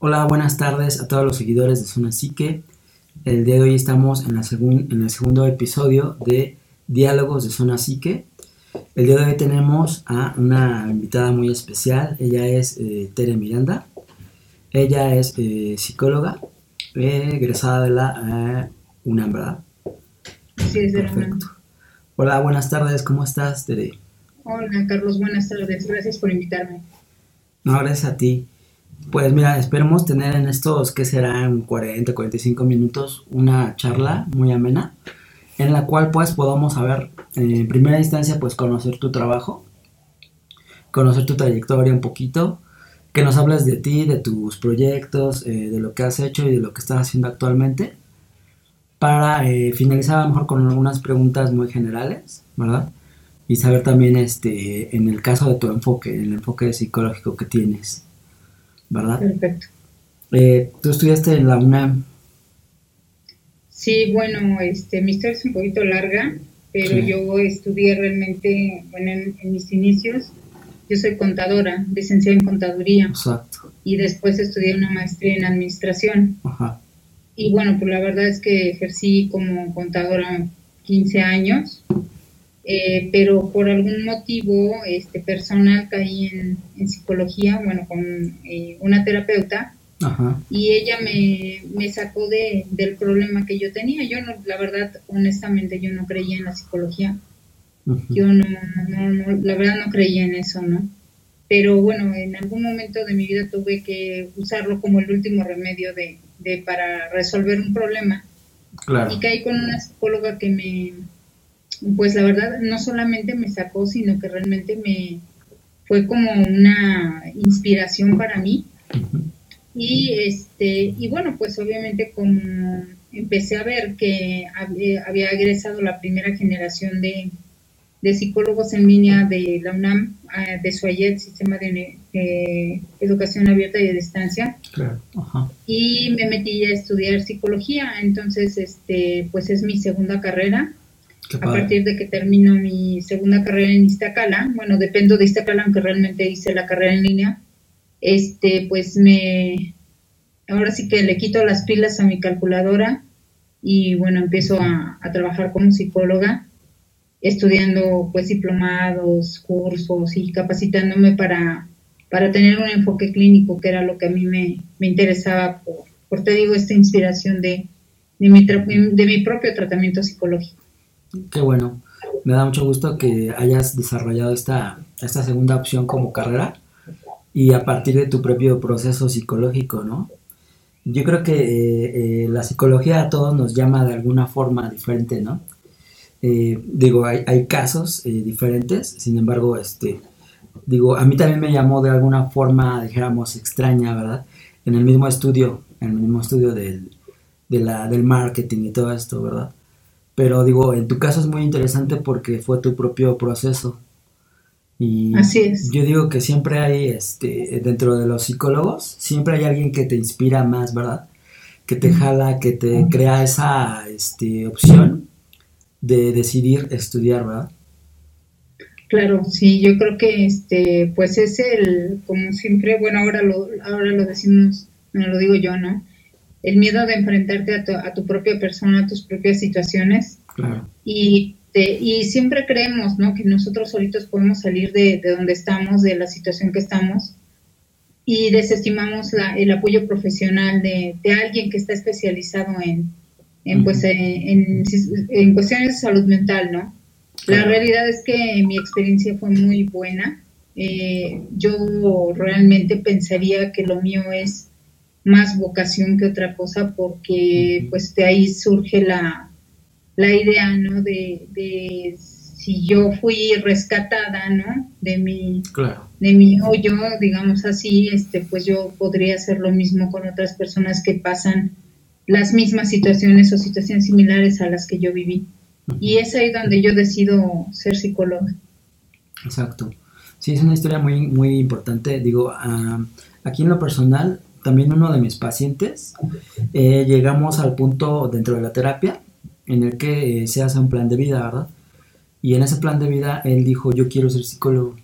Hola, buenas tardes a todos los seguidores de Zona Psique. El día de hoy estamos en, la en el segundo episodio de Diálogos de Zona Psique. El día de hoy tenemos a una invitada muy especial. Ella es eh, Tere Miranda. Ella es eh, psicóloga, eh, egresada de la UNAM, ¿verdad? Sí, es de Perfecto. Hola, buenas tardes. ¿Cómo estás, Tere? Hola, Carlos. Buenas tardes. Gracias por invitarme. No, gracias a ti. Pues mira, esperemos tener en estos, que serán 40, 45 minutos, una charla muy amena, en la cual pues podamos saber, en primera instancia, pues conocer tu trabajo, conocer tu trayectoria un poquito, que nos hables de ti, de tus proyectos, eh, de lo que has hecho y de lo que estás haciendo actualmente, para eh, finalizar a lo mejor con algunas preguntas muy generales, ¿verdad? Y saber también, este, en el caso de tu enfoque, el enfoque psicológico que tienes. ¿Verdad? Perfecto. Eh, ¿Tú estudiaste en la UNAM? Sí, bueno, este, mi historia es un poquito larga, pero yo estudié realmente, bueno, en, mis inicios, yo soy contadora, licenciada en contaduría. Exacto. Y después estudié una maestría en administración. Ajá. Y bueno, pues la verdad es que ejercí como contadora 15 años eh, pero por algún motivo este, personal caí en, psicología, bueno, con eh, una terapeuta, y ella me, me sacó de, del problema que yo tenía. Yo, no, la verdad, honestamente, yo no creía en la psicología. Yo no, no, la verdad no creía en eso, ¿no? Pero bueno, en algún momento de mi vida tuve que usarlo como el último remedio de, de para resolver un problema. Claro. Y caí con una psicóloga que me, pues la verdad no solamente me sacó, sino que realmente me fue como una inspiración para mí. Y este, y bueno, pues obviamente como empecé a ver que había egresado la primera generación de, psicólogos en línea de la UNAM, ah, de SUAYET, Sistema de, Educación Abierta y de Distancia. Y me metí a estudiar psicología, entonces este, pues es mi segunda carrera a partir de que termino mi segunda carrera en Iztacala, bueno, dependo de Iztacala, aunque realmente hice la carrera en línea, este, pues me, ahora sí que le quito las pilas a mi calculadora y bueno, empiezo a, trabajar como psicóloga, estudiando pues diplomados, cursos y capacitándome para, para tener un enfoque clínico, que era lo que a mí me, interesaba por, por, te digo, esta inspiración de, de, mi, de mi propio tratamiento psicológico. Qué bueno. Me da mucho gusto que hayas desarrollado esta, esta segunda opción como carrera y a partir de tu propio proceso psicológico, ¿no? Yo creo que eh, eh, la psicología a todos nos llama de alguna forma diferente, ¿no? Eh, digo, hay, casos diferentes, sin embargo, este, digo, a mí también me llamó de alguna forma, dijéramos, extraña, ¿verdad? En el mismo estudio, en el mismo estudio del, del marketing y todo esto, ¿verdad? Pero digo, en tu caso es muy interesante porque fue tu propio proceso. Y Así es. Yo digo que siempre hay, este, dentro de los psicólogos, siempre hay alguien que te inspira más, ¿verdad? Que te jala, que te crea esa este, opción de decidir estudiar, ¿verdad? Claro, sí, yo creo que este, pues es el, como siempre, bueno, ahora lo, ahora lo decimos, no lo digo yo, ¿no? El miedo de enfrentarte a tu, propia persona, a tus propias situaciones. Y, y siempre creemos, ¿no? Que nosotros solitos podemos salir de, donde estamos, de la situación que estamos, y desestimamos la, el apoyo profesional de, alguien que está especializado en, en, pues, en, en, cuestiones de salud mental, ¿no? La realidad es que mi experiencia fue muy buena. Eh, yo realmente pensaría que lo mío es más vocación que otra cosa porque pues de ahí surge la, la idea, ¿no? De, si yo fui rescatada, ¿no? De mi, de mi hoyo, digamos así, este, pues yo podría hacer lo mismo con otras personas que pasan las mismas situaciones o situaciones similares a las que yo viví. Y es ahí donde yo decido ser psicóloga. Exacto. Sí, es una historia muy, muy importante. Digo, ah, aquí en lo personal, también uno de mis pacientes, eh, llegamos al punto dentro de la terapia en el que eh, se hace un plan de vida, ¿verdad? Y en ese plan de vida él dijo, yo quiero ser psicólogo.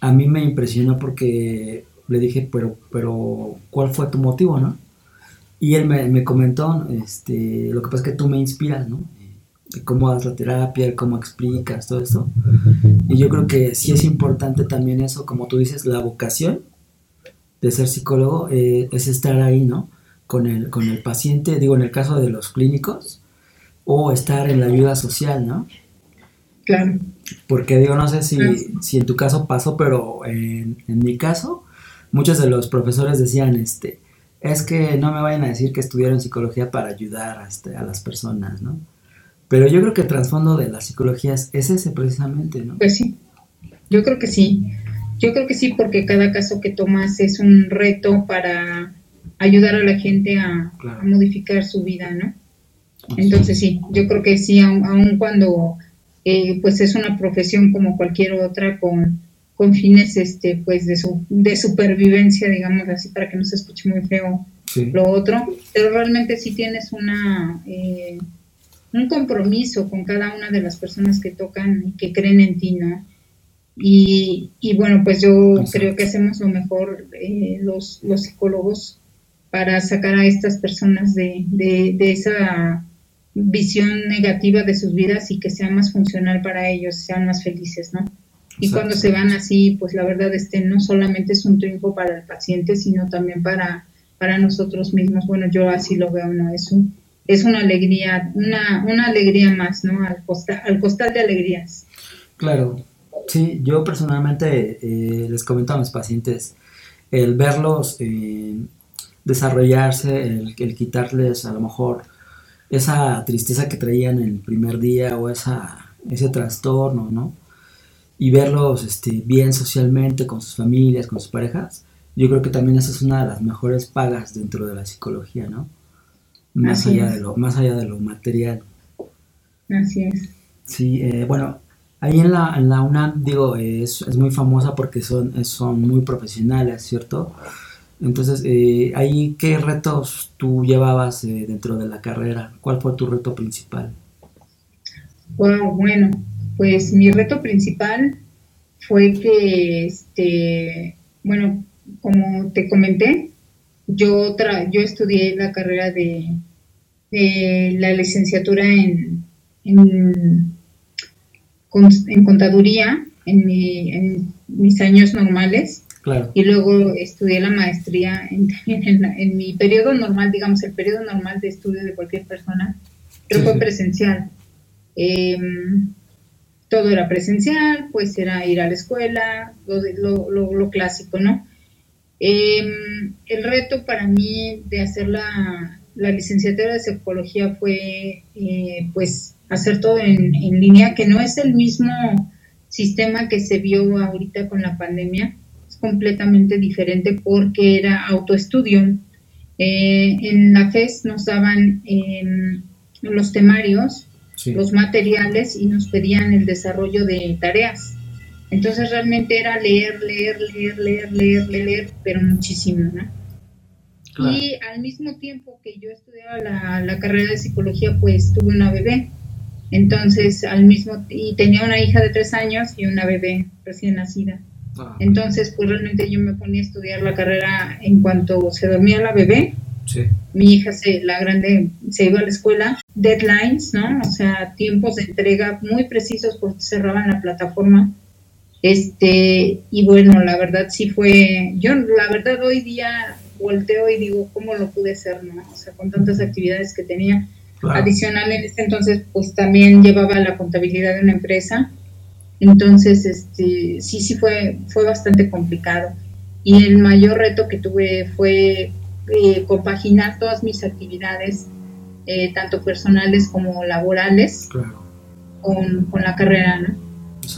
A mí me impresionó porque le dije, pero, pero, ¿cuál fue tu motivo, no? Y él me, me comentó, este, lo que pasa es que tú me inspiras, ¿no? cómo das la terapia, cómo explicas, todo esto. Y yo creo que sí es importante también eso, como tú dices, la vocación de ser psicólogo eh, es estar ahí, ¿no? Con el, con el paciente, digo, en el caso de los clínicos, o estar en la ayuda social, ¿no? Claro. Porque digo, no sé si, si en tu caso pasó, pero en, en, mi caso, muchos de los profesores decían, este, es que no me vayan a decir que estudiaron psicología para ayudar a, este, a las personas, ¿no? Pero yo creo que el trasfondo de la psicología es ese precisamente, ¿no? Pues sí, yo creo que sí. Yo creo que sí, porque cada caso que tomas es un reto para ayudar a la gente a, modificar su vida, ¿no? Entonces sí, yo creo que sí, aun, cuando eh, pues es una profesión como cualquier otra con, con fines este pues de, su, de supervivencia, digamos así, para que no se escuche muy feo lo otro, pero realmente sí tienes una... Eh, un compromiso con cada una de las personas que tocan y que creen en ti, ¿no? Y, bueno, pues yo creo que hacemos lo mejor eh, los, los psicólogos para sacar a estas personas de, de, esa visión negativa de sus vidas y que sea más funcional para ellos, sean más felices, ¿no? Y cuando se van así, pues la verdad este no solamente es un triunfo para el paciente, sino también para, para nosotros mismos. Bueno, yo así lo veo, ¿no? Es un, es una alegría, una, una alegría más, ¿no? Al costal, al costal de alegrías. Claro, sí, yo personalmente eh, les comento a mis pacientes, el verlos eh, desarrollarse, el, quitarles a lo mejor esa tristeza que traían el primer día o esa, ese trastorno, ¿no? Y verlos este, bien socialmente, con sus familias, con sus parejas, yo creo que también esa es una de las mejores pagas dentro de la psicología, ¿no? más allá de lo más allá de lo material así es sí eh, bueno ahí en la, en la UNAM digo es, es, muy famosa porque son son muy profesionales cierto entonces eh, ahí qué retos tú llevabas eh, dentro de la carrera cuál fue tu reto principal bueno pues mi reto principal fue que este bueno como te comenté yo, yo estudié la carrera de, la licenciatura en, en, contaduría en, mis años normales. Y luego estudié la maestría en, en, mi periodo normal, digamos, el periodo normal de estudio de cualquier persona, pero fue presencial. Em, todo era presencial, pues era ir a la escuela, lo, lo, lo clásico, ¿no? Em, el reto para mí de hacer la, licenciatura de psicología fue eh, pues hacer todo en, línea, que no es el mismo sistema que se vio ahorita con la pandemia, es completamente diferente porque era autoestudio. Eh, en la FES nos daban em, los temarios, los materiales y nos pedían el desarrollo de tareas. Entonces realmente era leer, leer, leer, leer, leer, leer, pero muchísimo, ¿no? Y al mismo tiempo que yo estudiaba la, carrera de psicología, pues tuve una bebé. Entonces, al mismo y tenía una hija de tres años y una bebé recién nacida. Ah, Entonces, pues realmente yo me ponía a estudiar la carrera en cuanto se dormía la bebé. Sí. Mi hija, se, la grande, se iba a la escuela. Deadlines, ¿no? O sea, tiempos de entrega muy precisos porque cerraban la plataforma este, y bueno, la verdad sí fue, yo la verdad hoy día volteo y digo, ¿cómo lo pude hacer, no? O sea, con tantas actividades que tenía. Adicional en este entonces, pues también llevaba la contabilidad de una empresa. Entonces, este, sí, sí fue, fue bastante complicado. Y el mayor reto que tuve fue eh, compaginar todas mis actividades, eh, tanto personales como laborales, con, con la carrera, ¿no?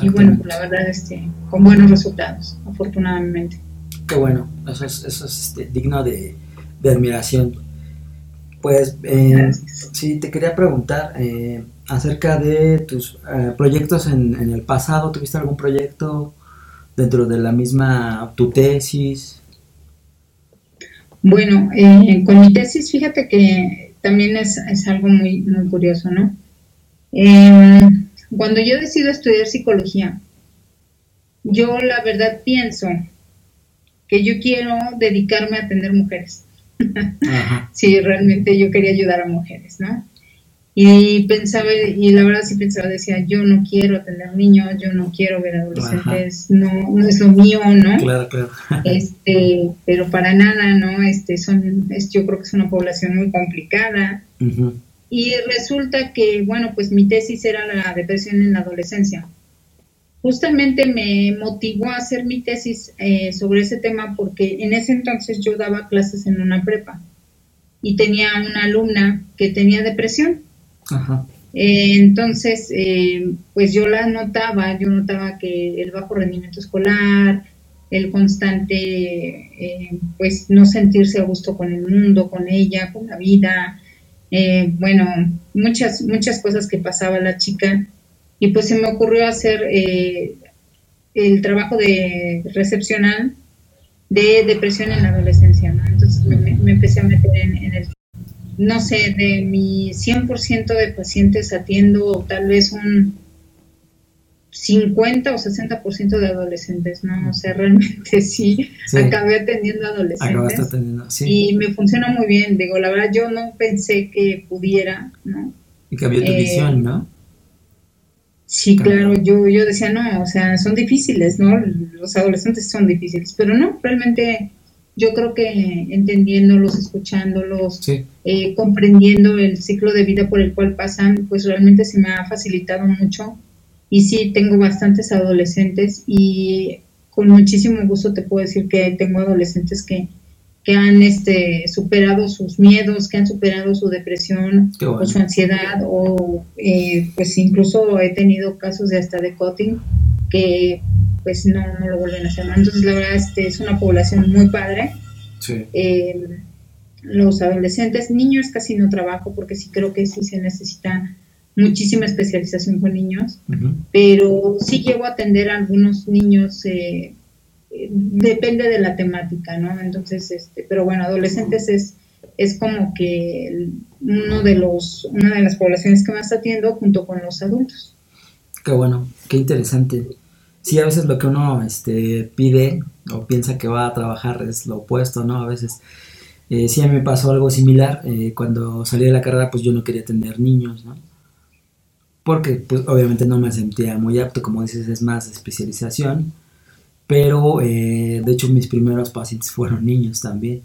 Y bueno, pues la verdad, este, con buenos resultados, afortunadamente. Qué bueno, eso es, eso es este, digno de, admiración. Pues eh, sí, te quería preguntar eh, acerca de tus eh, proyectos en, en, el pasado. ¿Tuviste algún proyecto dentro de la misma, tu tesis? Bueno, eh, con mi tesis, fíjate que también es, es algo muy, muy curioso, ¿no? Cuando yo decido estudiar psicología, yo la verdad pienso que yo quiero dedicarme a atender mujeres. sí, realmente yo quería ayudar a mujeres, ¿no? Y pensaba, y la verdad sí pensaba, decía, yo no quiero atender niños, yo no quiero ver adolescentes, no, no es lo mío, ¿no? Claro, claro. este, pero para nada, ¿no? Este, son, es, yo creo que es una población muy complicada. Y resulta que, bueno, pues mi tesis era la depresión en la adolescencia. Justamente me motivó a hacer mi tesis eh, sobre ese tema porque en ese entonces yo daba clases en una prepa y tenía una alumna que tenía depresión eh, entonces, eh, pues yo la notaba, yo notaba que el bajo rendimiento escolar, el constante, eh, pues no sentirse a gusto con el mundo, con ella, con la vida, bueno, muchas, muchas cosas que pasaba la chica. Y pues se me ocurrió hacer el trabajo de recepcional de depresión en la adolescencia, Entonces me, empecé a meter en, en el no sé, de mi 100% de pacientes atiendo tal vez un 50 o 60% de adolescentes, ¿no? O sea, realmente sí, acabé atendiendo adolescentes. Atendiendo, sí. Y me funciona muy bien, digo, la verdad yo no pensé que pudiera, ¿no? Y cambió tu visión, ¿no? Sí, claro, yo, yo decía, no, o sea, son difíciles, ¿no? Los adolescentes son difíciles, pero no, realmente yo creo que entendiéndolos, escuchándolos, eh, comprendiendo el ciclo de vida por el cual pasan, pues realmente se me ha facilitado mucho. Y sí, tengo bastantes adolescentes y con muchísimo gusto te puedo decir que tengo adolescentes que, que han este, superado sus miedos, que han superado su depresión o su ansiedad, o eh, pues incluso he tenido casos de hasta de cutting que pues no, no lo vuelven a hacer. Entonces, la verdad, este, es una población muy padre. Eh, los adolescentes, niños casi no trabajo porque sí creo que sí se necesita muchísima especialización con niños, pero sí llego a atender a algunos niños, eh, depende de la temática, ¿no? Entonces, este, pero bueno, adolescentes es, es como que uno de los, una de las poblaciones que más atiendo junto con los adultos. Qué bueno, qué interesante sí, a veces lo que uno este, pide o piensa que va a trabajar es lo opuesto, ¿no? A veces eh, sí a mí me pasó algo similar. Eh, cuando salí de la carrera, pues yo no quería atender niños, ¿no? Porque, pues obviamente no me sentía muy apto, como dices, es más especialización. Pero, eh, de hecho, mis primeros pacientes fueron niños también.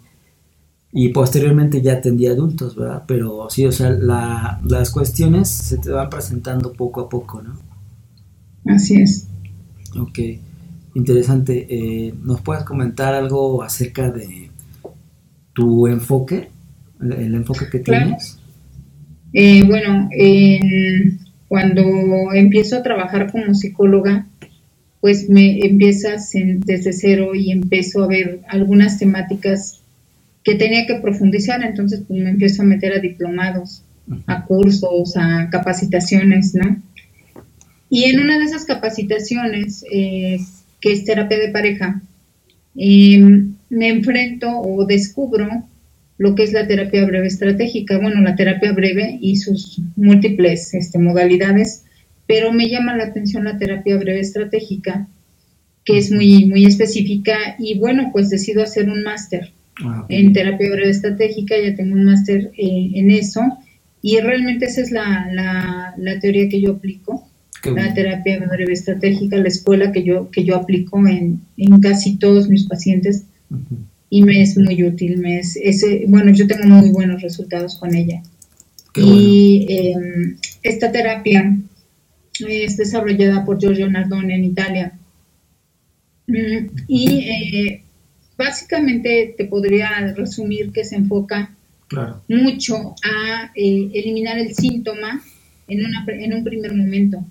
Y posteriormente ya atendí adultos, ¿verdad? Pero sí, o sea, las cuestiones se te van presentando poco a poco, ¿no? Así es. Ok, interesante. Eh, ¿Nos puedes comentar algo acerca de tu enfoque, el, enfoque que tienes? Eh, bueno, cuando empiezo a trabajar como psicóloga, pues me empiezas desde cero y empiezo a ver algunas temáticas que tenía que profundizar, entonces pues me empiezo a meter a diplomados, a cursos, a capacitaciones, ¿no? Y en una de esas capacitaciones, eh, que es terapia de pareja, em, me enfrento o descubro lo que es la terapia breve estratégica. Bueno, la terapia breve y sus múltiples este, modalidades, pero me llama la atención la terapia breve estratégica, que es muy, muy específica y bueno, pues decido hacer un máster ah, en terapia breve estratégica, ya tengo un máster eh, en eso y realmente esa es la, la teoría que yo aplico la terapia breve estratégica, la escuela que yo, que yo aplico en, casi todos mis pacientes y me es muy útil. Me es, ese, bueno, yo tengo muy buenos resultados con ella. y em, esta terapia es desarrollada por Giorgio Nardone en Italia. Mm, y eh, básicamente te podría resumir que se enfoca mucho a eh, eliminar el síntoma en, una, en un primer momento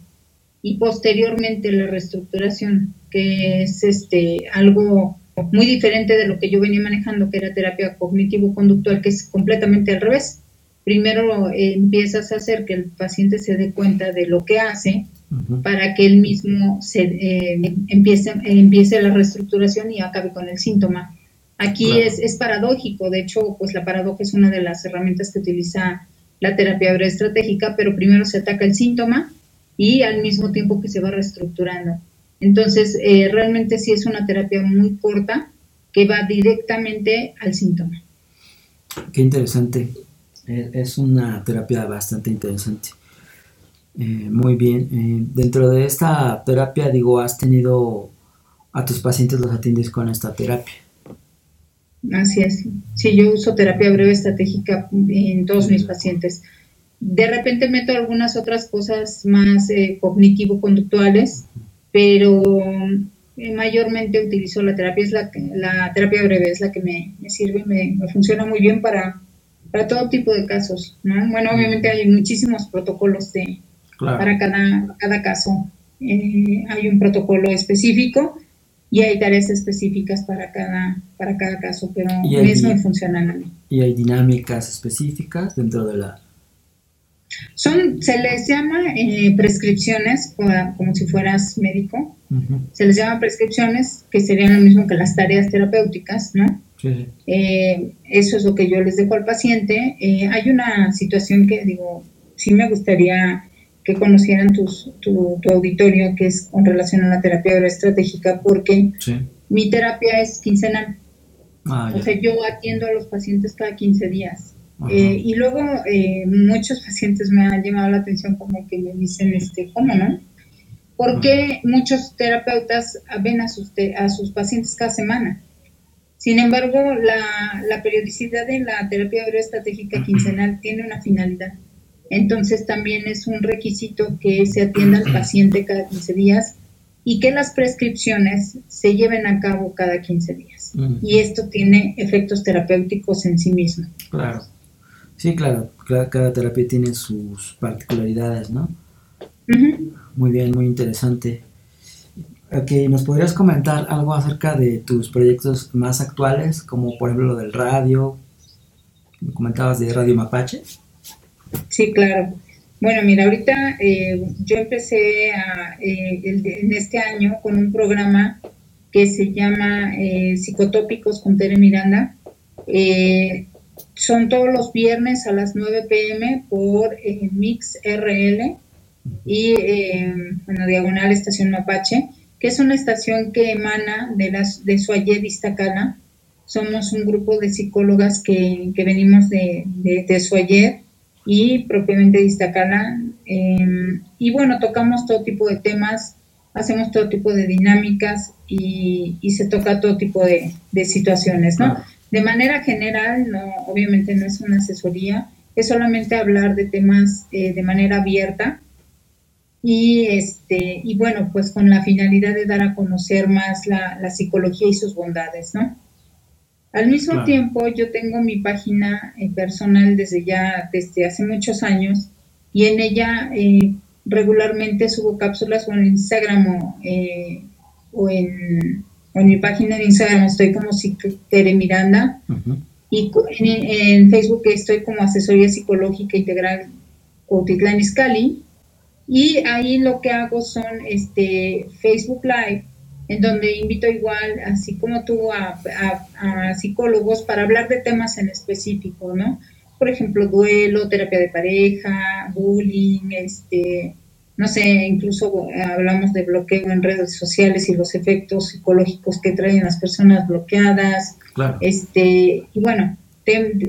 y posteriormente la reestructuración, que es este algo muy diferente de lo que yo venía manejando, que era terapia cognitivo-conductual, que es completamente al revés. Primero eh, empiezas a hacer que el paciente se dé cuenta de lo que hace para que él mismo se, eh, empiece, empiece la reestructuración y acabe con el síntoma. Aquí es, es, paradójico, de hecho, pues la paradoja es una de las herramientas que utiliza la terapia estratégica, pero primero se ataca el síntoma y al mismo tiempo que se va reestructurando. Entonces, eh, realmente sí es una terapia muy corta, que va directamente al síntoma. Qué interesante. Es una terapia bastante interesante. Eh, muy bien. Eh, dentro de esta terapia, digo, has tenido a tus pacientes los atiendes con esta terapia. Así es. Sí, yo uso terapia breve estratégica en todos mis pacientes. De repente meto algunas otras cosas más eh, cognitivo-conductuales, pero mayormente utilizo la terapia, es la, la terapia breve es la que me, sirve, me, me, funciona muy bien para, para todo tipo de casos. ¿no? Bueno, obviamente hay muchísimos protocolos de, para cada, cada caso. Eh, hay un protocolo específico y hay tareas específicas para cada, para cada caso, pero mismo funcionan a mí. ¿Y hay dinámicas específicas dentro de la son, se les llama eh, prescripciones, como, si fueras médico. Se les llama prescripciones, que serían lo mismo que las tareas terapéuticas, ¿no? Eh, eso es lo que yo les dejo al paciente. Eh, hay una situación que, digo, sí me gustaría que conocieran tus, tu, auditorio, que es con relación a la terapia estratégica, porque mi terapia es quincenal. Ah, o sea, yo atiendo a los pacientes cada 15 días. Eh, y luego muchos pacientes me han llamado la atención como que me dicen, este, ¿cómo no? Porque muchos terapeutas ven a sus, a sus pacientes cada semana. Sin embargo, la, la periodicidad de la terapia estratégica quincenal tiene una finalidad. Entonces también es un requisito que se atienda al paciente cada 15 días y que las prescripciones se lleven a cabo cada 15 días. Y esto tiene efectos terapéuticos en sí mismo. Claro. Sí, claro, cada, terapia tiene sus particularidades, ¿no? Muy bien, muy interesante. Ok, ¿nos podrías comentar algo acerca de tus proyectos más actuales, como por ejemplo lo del radio? ¿Me comentabas de Radio Mapache? Sí, claro. Bueno, mira, ahorita eh, yo empecé eh, en este año con un programa que se llama eh, Psicotópicos con Tere Miranda. Son todos los viernes a las 9 pm por eh, Mix RL y, eh, bueno, Diagonal Estación Mapache, que es una estación que emana de, las, de Suayed Iztacala. Somos un grupo de psicólogas que, venimos de, de, y propiamente de Iztacala. Em, y bueno, tocamos todo tipo de temas, hacemos todo tipo de dinámicas y, se toca todo tipo de, situaciones, ¿no? De manera general, no, obviamente no es una asesoría, es solamente hablar de temas eh, de manera abierta y este y bueno pues con la finalidad de dar a conocer más la, psicología y sus bondades no al mismo tiempo yo tengo mi página eh, personal desde ya desde hace muchos años y en ella eh, regularmente subo cápsulas o en Instagram o, o en en mi página de Instagram estoy como Tere Miranda y en, Facebook estoy como Asesoría Psicológica Integral Cuautitlán Izcalli y ahí lo que hago son este Facebook Live en donde invito igual, así como tú, a, a, psicólogos para hablar de temas en específico, ¿no? Por ejemplo, duelo, terapia de pareja, bullying, este, no sé, incluso eh, hablamos de bloqueo en redes sociales y los efectos psicológicos que traen las personas bloqueadas, este, y bueno,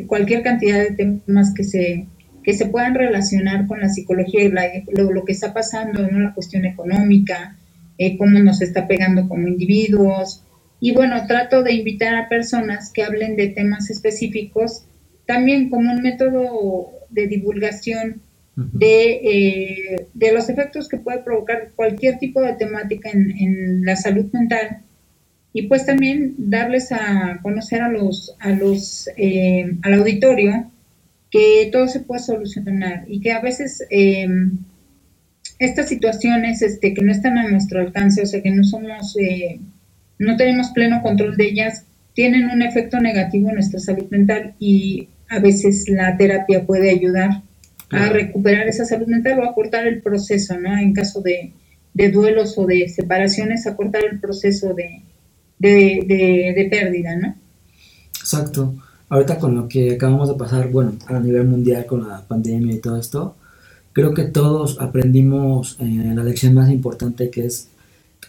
cualquier cantidad de temas que se que se puedan relacionar con la psicología y lo, que está pasando, en la cuestión económica, eh, cómo nos está pegando como individuos. Y bueno, trato de invitar a personas que hablen de temas específicos, también como un método de divulgación de, eh, de, los efectos que puede provocar cualquier tipo de temática en, la salud mental. Y pues también darles a conocer a los, a los, eh, al auditorio que todo se puede solucionar y que a veces eh, estas situaciones este, que no están a nuestro alcance, o sea que no somos, no tenemos pleno control de ellas, tienen un efecto negativo en nuestra salud mental y a veces la terapia puede ayudar a recuperar esa salud mental o a cortar el proceso, ¿no? En caso de, duelos o de separaciones, a cortar el proceso de, de, pérdida, ¿no? Exacto. Ahorita con lo que acabamos de pasar, bueno, a nivel mundial con la pandemia y todo esto, creo que todos aprendimos eh, la lección más importante que es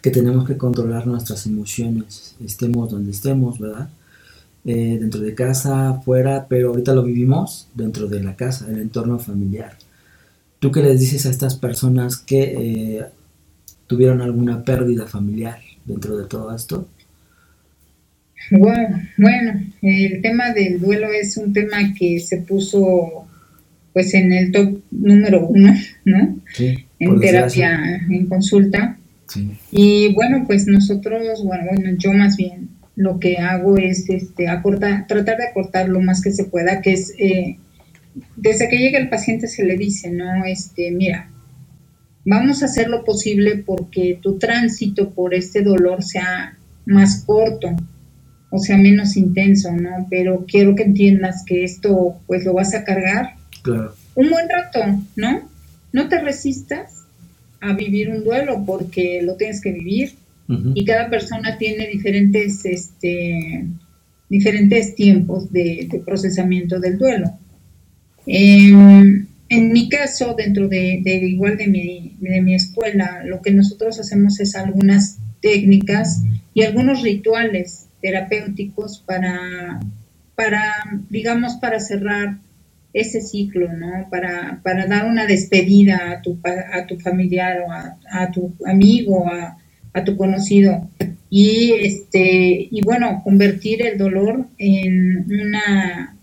que tenemos que controlar nuestras emociones, estemos donde estemos, ¿verdad? Eh, dentro de casa, fuera, pero ahorita lo vivimos dentro de la casa, el entorno familiar. ¿Tú qué les dices a estas personas que eh, tuvieron alguna pérdida familiar dentro de todo esto? Bueno, bueno, el tema del duelo es un tema que se puso pues en el top número uno, ¿no? Sí, en terapia, en consulta. Sí. Y bueno, pues nosotros, bueno, bueno, yo más bien lo que hago es este, acortar, tratar de acortar lo más que se pueda, que es, eh, desde que llega el paciente se le dice, ¿no? Este, mira, vamos a hacer lo posible porque tu tránsito por este dolor sea más corto, o sea, menos intenso, ¿no? Pero quiero que entiendas que esto, pues lo vas a cargar Claro. un buen rato, ¿no? No te resistas a vivir un duelo porque lo tienes que vivir y cada persona tiene diferentes, este, diferentes tiempos de, de procesamiento del duelo. Em, en mi caso, dentro de, de igual de mi, de mi escuela, lo que nosotros hacemos es algunas técnicas y algunos rituales terapéuticos para, para digamos, para cerrar ese ciclo, ¿no? Para, para dar una despedida a tu, a tu familiar o a, a tu amigo, a, a tu conocido. Y, este, y bueno, convertir el dolor en una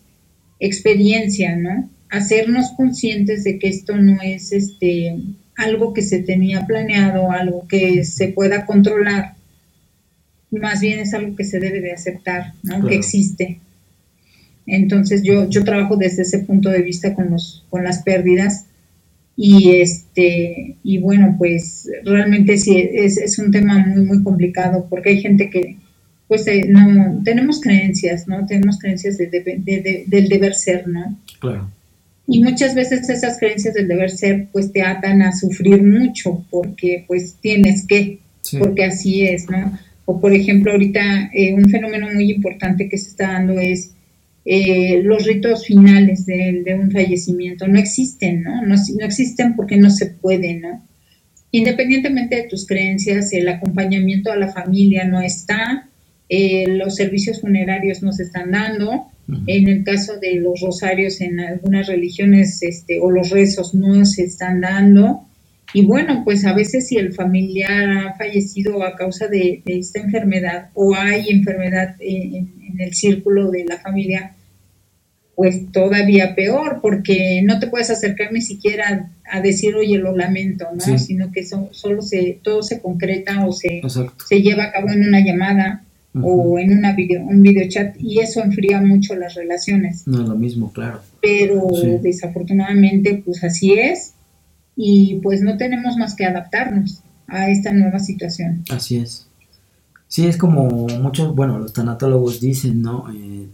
experiencia, ¿no? Hacernos conscientes de que esto no es este, algo que se tenía planeado, algo que se pueda controlar, más bien es algo que se debe de aceptar, ¿no? Claro. Que existe. Entonces yo, yo trabajo desde ese punto de vista con, los, con las pérdidas y este y bueno pues realmente sí es, es un tema muy muy complicado porque hay gente que pues eh, no tenemos creencias no tenemos creencias de- de- de- de- del deber ser no Claro. y muchas veces esas creencias del deber ser pues te atan a sufrir mucho porque pues tienes que Sí. porque así es, ¿no? O por ejemplo, ahorita eh, un fenómeno muy importante que se está dando es eh, los ritos finales de, de un fallecimiento. No existen, ¿no? ¿no? No existen porque no se puede, ¿no? Independientemente de tus creencias, el acompañamiento a la familia no está, eh, los servicios funerarios no se están dando, en el caso de los rosarios en algunas religiones este, o los rezos no se están dando. Y bueno, pues a veces si el familiar ha fallecido a causa de, de esta enfermedad o hay enfermedad en, en el círculo de la familia, pues todavía peor, porque no te puedes acercar ni siquiera a decir, oye, lo lamento, ¿no? Sí. Sino que so- solo se, todo se concreta o se, Exacto. se lleva a cabo en una llamada o en una video, un videochat y eso enfría mucho las relaciones. No es lo mismo, claro. Pero Sí. desafortunadamente, pues así es y pues no tenemos más que adaptarnos a esta nueva situación. Así es. Sí, es como muchos, bueno, los tanatólogos dicen, ¿no? Eh,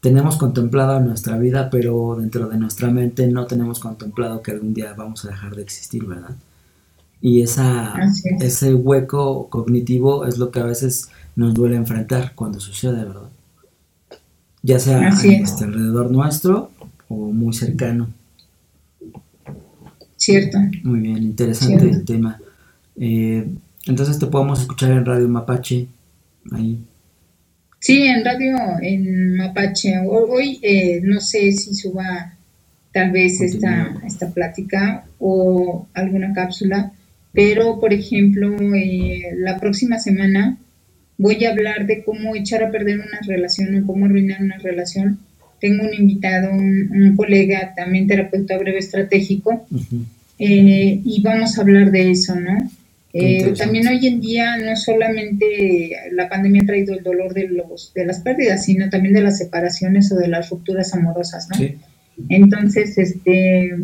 tenemos contemplado nuestra vida, pero dentro de nuestra mente no tenemos contemplado que algún día vamos a dejar de existir, ¿verdad? Y esa, es. ese hueco cognitivo es lo que a veces nos duele enfrentar cuando sucede, ¿verdad? Ya sea Así a es. nuestro alrededor nuestro o muy cercano. ¿Cierto? Muy bien, interesante el tema. Eh, entonces te podemos escuchar en Radio Mapache, ahí. Sí, en radio, en Mapache. Ho- Hoy eh, no sé si suba tal vez esta, esta plática o alguna cápsula, pero por ejemplo, eh, la próxima semana voy a hablar de cómo echar a perder una relación o cómo arruinar una relación. Tengo un invitado, un, un colega, también terapeuta breve estratégico, Ujú. Eh, y vamos a hablar de eso, ¿no? Eh, también hoy en día no solamente la pandemia ha traído el dolor de los de las pérdidas, sino también de las separaciones o de las rupturas amorosas, ¿no? Sí, Entonces, este,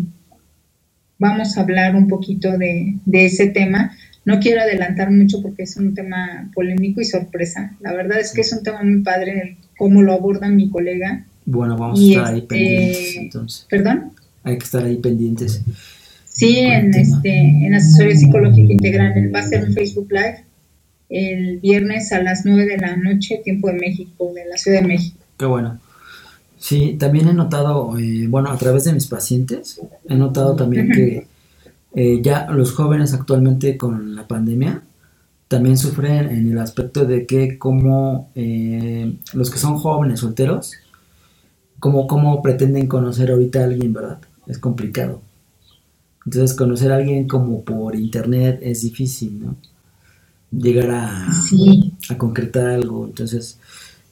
vamos a hablar un poquito de, de ese tema. No quiero adelantar mucho porque es un tema polémico y sorpresa. La verdad es que es un tema muy padre el cómo lo aborda mi colega. bueno, vamos Y a estar ahí este- pendientes, entonces. ¿Perdón? Hay que estar ahí pendientes. Sí, en, este, en asesoría psicológica integral. Va a ser un Facebook Live el viernes a las 9 de la noche, tiempo de México, de la Ciudad de México. Qué bueno. Sí, también he notado, eh, bueno, a través de mis pacientes, he notado también que eh, ya los jóvenes actualmente con la pandemia también sufren en el aspecto de que como eh, los que son jóvenes solteros, como cómo pretenden conocer ahorita a alguien, ¿verdad? Es complicado. Entonces conocer a alguien como por internet es difícil, ¿no? Llegar a, a concretar algo. Entonces,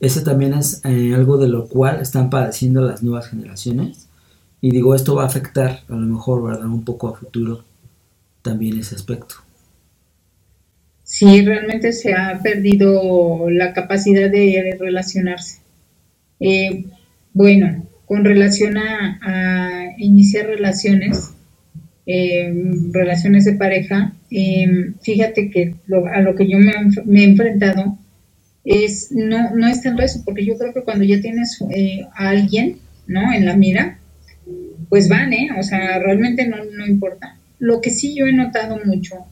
eso también es eh, algo de lo cual están padeciendo las nuevas generaciones. Y digo, esto va a afectar a lo mejor, ¿verdad? Un poco a futuro también ese aspecto. Sí, realmente se ha perdido la capacidad de relacionarse. Eh, bueno, con relación a, iniciar relaciones, eh, relaciones de pareja, fíjate que a lo que yo me, me he enfrentado es no, no es tanto eso, porque yo creo que cuando ya tienes eh, a alguien, ¿no? En la mira, pues van, ¿eh? O sea, realmente no, no importa. Lo que sí yo he notado mucho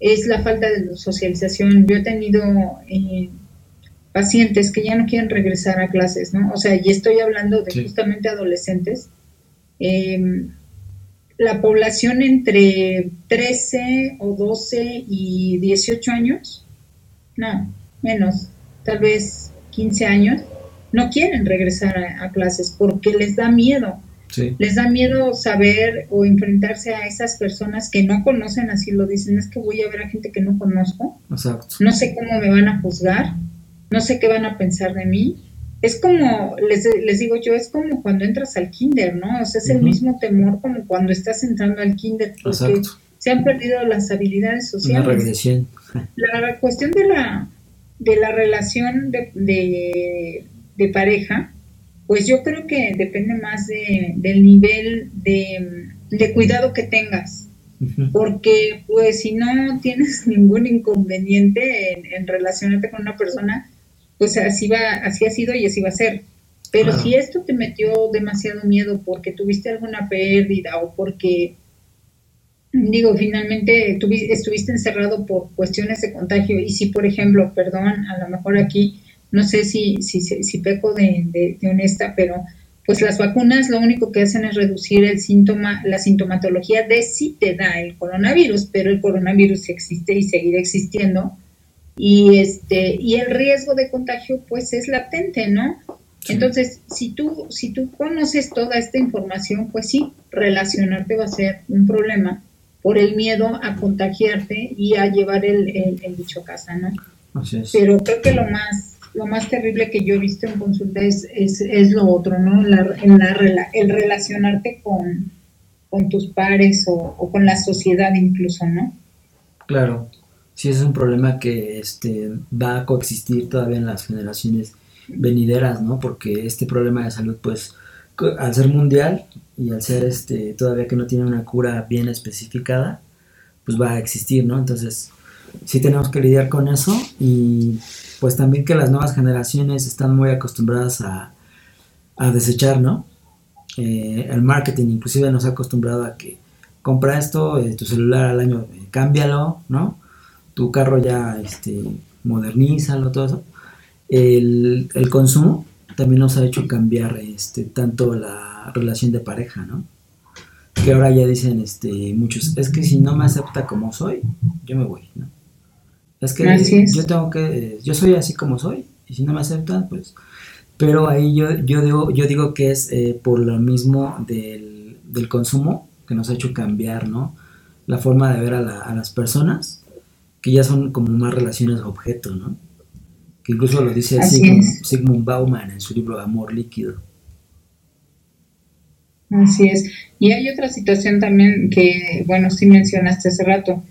es la falta de socialización. Yo he tenido eh, pacientes que ya no quieren regresar a clases, ¿no? O sea, y estoy hablando de justamente adolescentes. Em, la población entre 13 o 12 y 18 años, no, menos, tal vez 15 años, no quieren regresar a, clases porque les da miedo. Les da miedo saber o enfrentarse a esas personas que no conocen, así lo dicen, es que voy a ver a gente que no conozco, no sé cómo me van a juzgar, no sé qué van a pensar de mí. Es como, les, les digo yo, es como cuando entras al kinder, ¿no? O sea, es el mismo temor como cuando estás entrando al kinder, porque se han perdido las habilidades sociales. Una regresión. La cuestión de la, de la relación de, de, pareja, pues yo creo que depende más de, del nivel de, de, cuidado que tengas. Porque pues si no tienes ningún inconveniente en, relacionarte con una persona, pues así va, así ha sido y así va a ser. Pero si esto te metió demasiado miedo porque tuviste alguna pérdida o porque digo, finalmente estuviste encerrado por cuestiones de contagio y si, por ejemplo, perdón, a lo mejor aquí, no sé si, si, si peco de, honesta, pero pues las vacunas lo único que hacen es reducir el síntoma, la sintomatología de si te da el coronavirus, pero el coronavirus existe y seguirá existiendo. Y este, y el riesgo de contagio pues es latente, ¿no? Entonces, si tú, si tú conoces toda esta información, pues sí, relacionarte va a ser un problema por el miedo a contagiarte y a llevar el, el, bicho a casa, ¿no? Pero creo que lo más lo más terrible que yo he visto en consulta es, es, lo otro, ¿no? La, en la, el relacionarte con, con tus pares o, con la sociedad incluso, ¿no? Claro, sí es un problema que este, va a coexistir todavía en las generaciones venideras, ¿no? Porque este problema de salud, pues, al ser mundial y al ser este todavía que no tiene una cura bien especificada, pues va a existir, ¿no? Entonces, sí tenemos que lidiar con eso y pues también que las nuevas generaciones están muy acostumbradas a, a desechar, ¿no? Eh, el marketing inclusive nos ha acostumbrado a que compra esto, eh, tu celular al año, eh, cámbialo, ¿no? Tu carro ya, este, modernízalo, todo eso. El, el consumo también nos ha hecho cambiar este, tanto la relación de pareja, ¿no? Que ahora ya dicen este, muchos, es que si no me acepta como soy, yo me voy, ¿no? Es que yo tengo que, yo soy así como soy, y si no me aceptan, pues... Pero ahí yo, yo, digo, yo digo que es eh, por lo mismo del, del, consumo que nos ha hecho cambiar, ¿no? La forma de ver a, a las personas, que ya son como más relaciones objeto, ¿no? que incluso lo dice Sigmund, Bauman en su libro Amor Líquido. Así es. Y hay otra situación también que, bueno, sí mencionaste hace rato.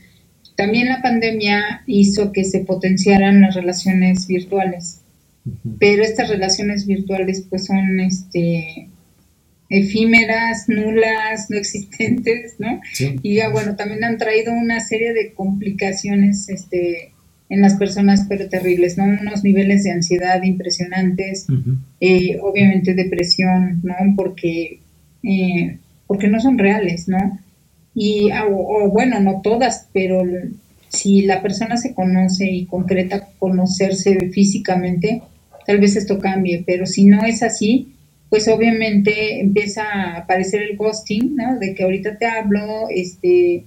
También la pandemia hizo que se potenciaran las relaciones virtuales. Pero estas relaciones virtuales pues son este efímeras, nulas, no existentes, ¿no? Y ya bueno, también han traído una serie de complicaciones este en las personas, pero terribles, ¿no? Unos niveles de ansiedad impresionantes, eh, obviamente depresión, ¿no? Porque, eh, porque no son reales, ¿no? Y, ah, o, bueno, no todas, pero si la persona se conoce y concreta conocerse físicamente, tal vez esto cambie, pero si no es así, pues obviamente empieza a aparecer el ghosting, ¿no? De que ahorita te hablo, este,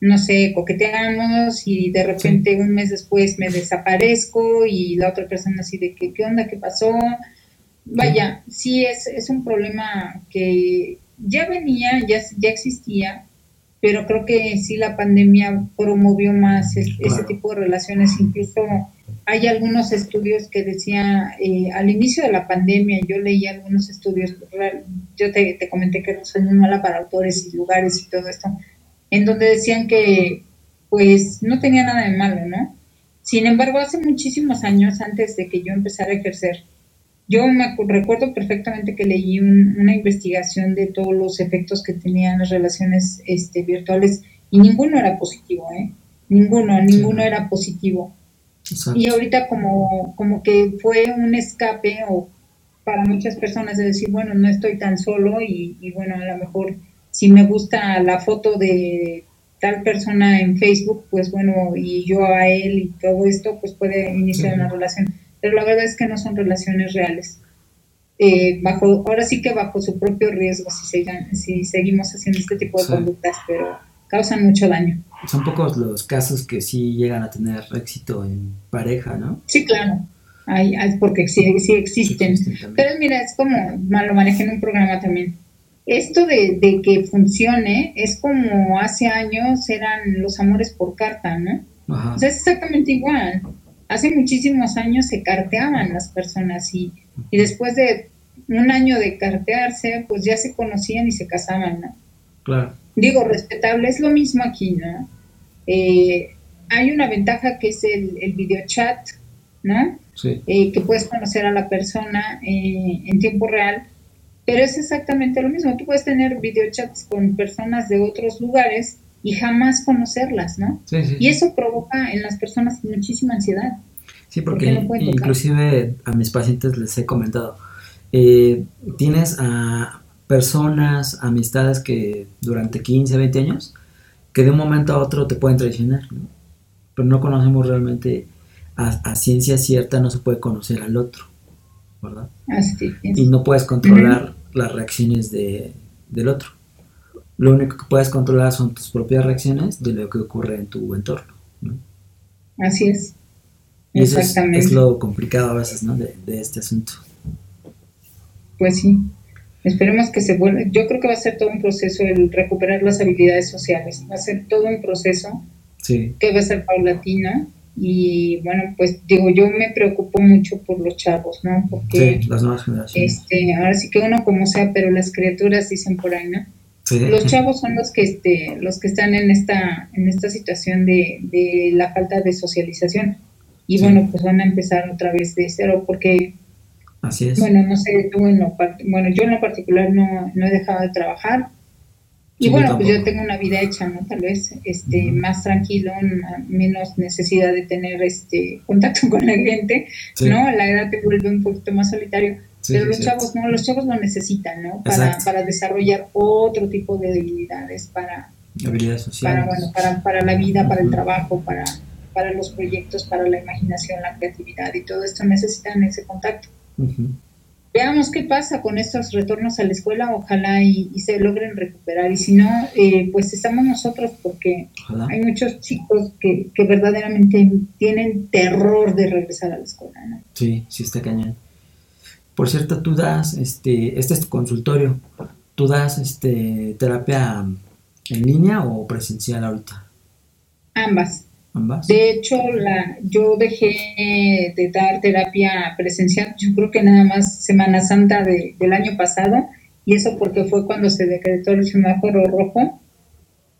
no sé, coqueteamos y de repente un mes después me desaparezco y la otra persona así de que, ¿qué onda? ¿Qué pasó? Vaya, sí es, es un problema que ya venía, ya, ya existía, pero creo que sí la pandemia promovió más ese tipo de relaciones. Incluso hay algunos estudios que decía eh, al inicio de la pandemia, yo leí algunos estudios, yo te, te comenté que no soy muy mala para autores y lugares y todo esto, en donde decían que pues no tenía nada de malo, ¿no? Sin embargo, hace muchísimos años antes de que yo empezara a ejercer, yo me recuerdo perfectamente que leí una investigación de todos los efectos que tenían las relaciones este, virtuales y ninguno era positivo, ¿eh? Ninguno, ninguno era positivo. Y ahorita como, como que fue un escape o para muchas personas de decir, bueno, no estoy tan solo y, bueno, a lo mejor si me gusta la foto de tal persona en Facebook, pues bueno, y yo a él y todo esto, pues puede iniciar una relación pero la verdad es que no son relaciones reales. Eh, bajo, ahora sí que bajo su propio riesgo si, si seguimos haciendo este tipo de conductas, pero causan mucho daño. Son pocos los casos que sí llegan a tener éxito en pareja, ¿no? Sí, claro. Hay, porque sí, sí existen. pero mira, es como, lo manejé en un programa también. Esto de, de, que funcione es como hace años eran los amores por carta, ¿no? O sea, es exactamente igual hace muchísimos años se carteaban las personas y, y, después de un año de cartearse, pues ya se conocían y se casaban, ¿no? Claro. Digo, respetable, es lo mismo aquí, ¿no? Eh, hay una ventaja que es el, el video chat, ¿no? Sí. Eh, que puedes conocer a la persona eh, en tiempo real, pero es exactamente lo mismo. Tú puedes tener videochats con personas de otros lugares y jamás conocerlas, ¿no? Sí, sí, y eso provoca en las personas muchísima ansiedad. Sí, porque, inclusive a mis pacientes les he comentado, eh, tienes a personas, amistades que durante 15, 20 años, que de un momento a otro te pueden traicionar, ¿no? pero no conocemos realmente a, ciencia cierta, no se puede conocer al otro, ¿verdad? Así Y no puedes controlar las reacciones de, del otro lo único que puedes controlar son tus propias reacciones de lo que ocurre en tu entorno. Así es. Y Exactamente. Eso es, lo complicado a veces ¿no? de, este asunto. Pues sí. Esperemos que se vuelva. Yo creo que va a ser todo un proceso el recuperar las habilidades sociales. Va a ser todo un proceso sí. que va a ser paulatino. Y bueno, pues digo, yo me preocupo mucho por los chavos, ¿no? Porque sí, las nuevas generaciones. Este, ahora sí que uno como sea, pero las criaturas dicen por ahí, ¿no? Los chavos son los que este, los que están en esta, en esta situación de, de la falta de socialización. Y bueno, pues van a empezar otra vez de cero porque Así es. Bueno, no sé, tú en lo, bueno, yo en lo particular no, no he dejado de trabajar. Y bueno, pues yo tengo una vida hecha, ¿no? Tal vez este, más tranquilo, menos necesidad de tener este contacto con la gente, ¿no? La edad te vuelve un poquito más solitario pero los chavos no, los chavos lo necesitan, ¿no? Para, para, desarrollar otro tipo de habilidades, para, habilidades sociales. Para, bueno, para, para la vida, para el trabajo, para, para los proyectos, para la imaginación, la creatividad y todo esto necesitan ese contacto. Veamos qué pasa con estos retornos a la escuela, ojalá y, se logren recuperar. Y si no, eh, pues estamos nosotros porque hay muchos chicos que, que verdaderamente tienen terror de regresar a la escuela. ¿no? Sí, sí está cañón. Por cierto, tú das, este, este es tu consultorio, ¿tú das este, terapia en línea o presencial ahorita? Ambas. ¿Ambas? De hecho, la, yo dejé de dar terapia presencial, yo creo que nada más Semana Santa del año pasado, y eso porque fue cuando se decretó el semáforo rojo.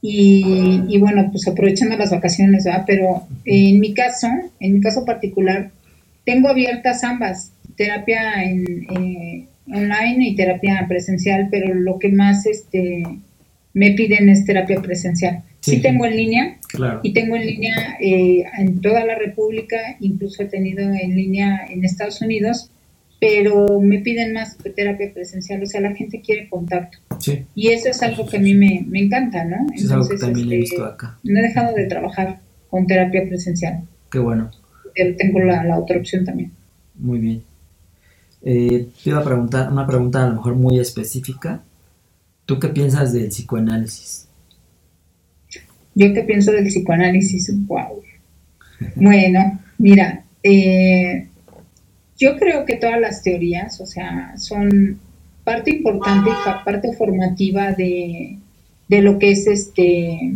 Y, y bueno, pues aprovechando las vacaciones, ¿verdad? Pero en mi caso, en mi caso particular, tengo abiertas ambas terapia en, eh, online y terapia presencial, pero lo que más este me piden es terapia presencial. Sí, tengo en línea y tengo en línea eh, en toda la República, incluso he tenido en línea en Estados Unidos, pero me piden más terapia presencial, o sea, la gente quiere contacto. Y eso es algo que a mí me, encanta, ¿no? es algo que también he este, visto acá. No he dejado de trabajar con terapia presencial. Qué bueno. Pero tengo la, la otra opción también. Muy bien. Eh, te iba a preguntar una pregunta a lo mejor muy específica. ¿Tú qué piensas del psicoanálisis? Yo qué pienso del psicoanálisis, wow. Bueno, mira, eh, yo creo que todas las teorías, o sea, son parte importante y parte formativa de, de lo que es este,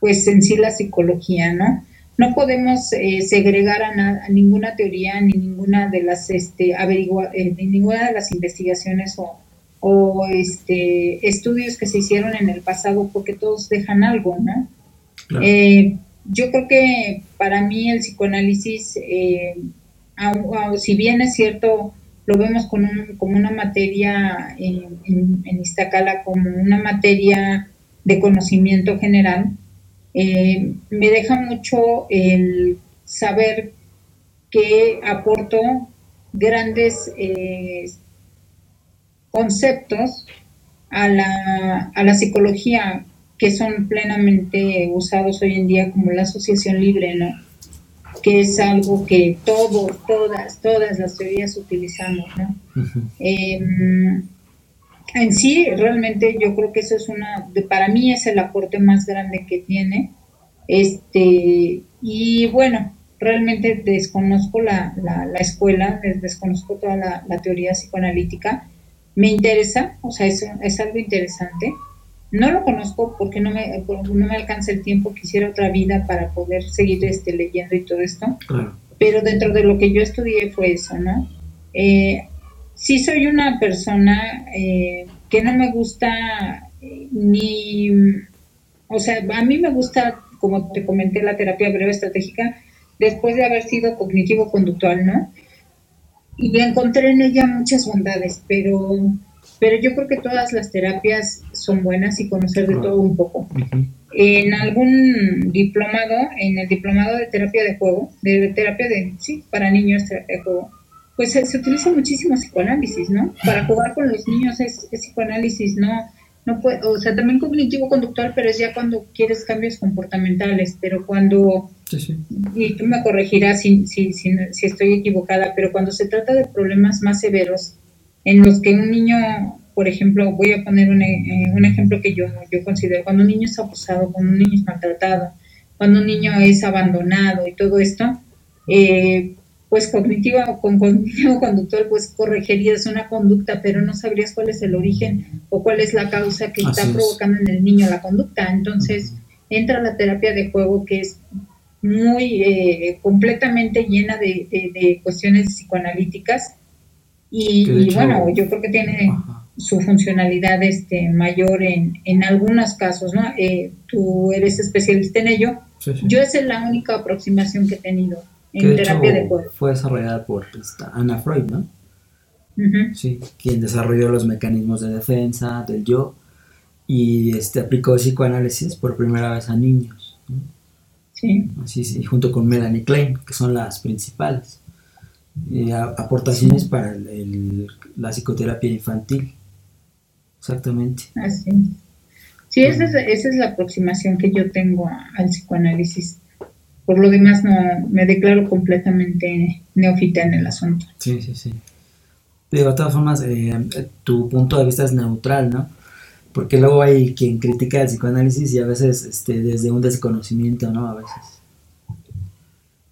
pues en sí la psicología, ¿no? No podemos eh, segregar a, ninguna teoría ni ninguna de las este, averigua, eh, ninguna de las investigaciones o, o este, estudios que se hicieron en el pasado porque todos dejan algo, ¿no? Eh, yo creo que para mí el psicoanálisis, eh, si bien es cierto, lo vemos con como una materia en, en, Iztacala, como una materia de conocimiento general, eh, me deja mucho el saber que aporto grandes conceptos a la, a la psicología que son plenamente usados hoy en día como la asociación libre, ¿no? Que es algo que todos, todas, todas las teorías utilizamos, ¿no? Em, en sí, realmente yo creo que eso es una, de, para mí es el aporte más grande que tiene. Este, y bueno, realmente desconozco la, la, la escuela, desconozco toda la, la teoría psicoanalítica, me interesa, o sea, es, es algo interesante. No lo conozco porque no me, no me alcanza el tiempo, quisiera otra vida para poder seguir este, leyendo y todo esto. Pero dentro de lo que yo estudié fue eso, ¿no? Eh, sí soy una persona eh, que no me gusta eh, ni, o sea, a mí me gusta, como te comenté, la terapia breve estratégica después de haber sido cognitivo-conductual, ¿no? Y encontré en ella muchas bondades, pero, pero yo creo que todas las terapias son buenas y conocer de todo un poco. En algún diplomado, en el diplomado de terapia de juego, de terapia de, sí, para niños, terapia de juego, pues se, utiliza muchísimo psicoanálisis, ¿no? Para jugar con los niños es, es psicoanálisis, ¿no? no puede, o sea, también cognitivo-conductual, pero es ya cuando quieres cambios comportamentales, pero cuando, y tú me corregirás si, si, si, si, estoy equivocada, pero cuando se trata de problemas más severos, en los que un niño, por ejemplo, voy a poner un, eh, un ejemplo que yo, yo considero, cuando un niño es abusado, cuando un niño es maltratado, cuando un niño es abandonado y todo esto, eh, pues cognitiva o con cognitivo conductual, pues corregirías una conducta, pero no sabrías cuál es el origen o cuál es la causa que está provocando en el niño la conducta. Entonces entra la terapia de juego que es muy eh, completamente llena de, cuestiones psicoanalíticas y, bueno, yo creo que tiene su funcionalidad este mayor en, en algunos casos, ¿no? Eh, tú eres especialista en ello. Yo esa es la única aproximación que he tenido en terapia de juego. Fue desarrollada por esta Ana Freud, ¿no? Sí, quien desarrolló los mecanismos de defensa del yo y este, aplicó psicoanálisis por primera vez a niños. Sí. Así, sí, junto con Melanie Klein, que son las principales. aportaciones para la psicoterapia infantil. Exactamente. Así. Sí, esa es, esa es la aproximación que yo tengo al psicoanálisis por lo demás no me declaro completamente neófita en el asunto. Sí, sí, sí. de todas formas, eh, tu punto de vista es neutral, ¿no? Porque luego hay quien critica el psicoanálisis y a veces este, desde un desconocimiento, ¿no? A veces.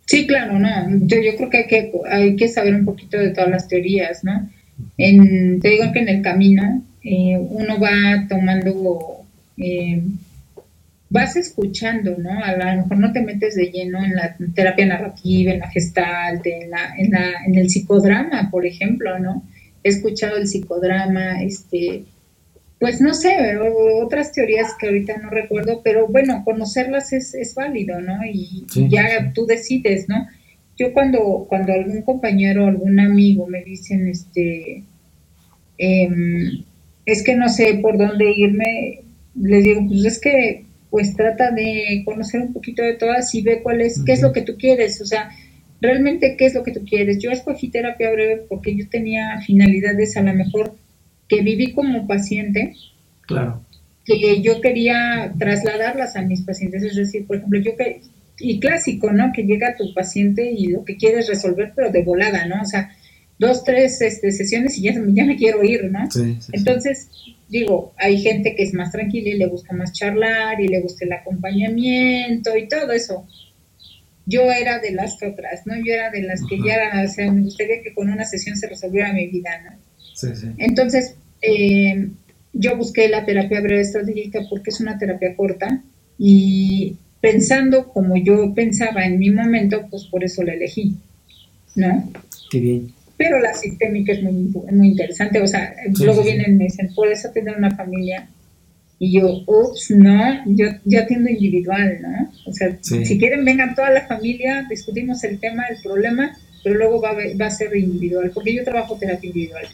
Sí, claro, no. Yo, yo creo que hay, que saber un poquito de todas las teorías, ¿no? En, te digo que en el camino eh, uno va tomando eh, vas escuchando, ¿no? A lo mejor no te metes de lleno en la terapia narrativa, en la gestalt, en, la, en, la, en el psicodrama, por ejemplo, ¿no? He escuchado el psicodrama, este, pues no sé, otras teorías que ahorita no recuerdo, pero bueno, conocerlas es, es válido, ¿no? Y, ya tú decides, ¿no? Yo cuando, cuando algún compañero, algún amigo me dicen, este, em, es que no sé por dónde irme, les digo, pues es que pues trata de conocer un poquito de todas y ve cuál es, qué es lo que tú quieres, o sea, realmente qué es lo que tú quieres. Yo escogí terapia breve porque yo tenía finalidades a lo mejor que viví como paciente. Claro. Que yo quería trasladarlas a mis pacientes, es decir, por ejemplo, yo que, y clásico, ¿no? Que llega tu paciente y lo que quieres resolver, pero de volada, ¿no? O sea, dos, tres este, sesiones y ya, ya me quiero ir, ¿no? Entonces, digo, hay gente que es más tranquila y le gusta más charlar y le gusta el acompañamiento y todo eso. Yo era de las otras, ¿no? Yo era de las que ya, o sea, me gustaría que con una sesión se resolviera mi vida, ¿no? Sí, sí. Entonces, eh, yo busqué la terapia breve estratégica porque es una terapia corta y pensando como yo pensaba en mi momento, pues por eso la elegí, ¿no? Qué bien. Pero la sistémica es muy, muy interesante, o sea, luego vienen y me dicen, ¿puedes atender una familia? Y yo, ups, no, yo, yo atiendo individual, ¿no? O sea, si quieren vengan toda la familia, discutimos el tema, el problema, pero luego va va a ser individual, porque yo trabajo terapia individual.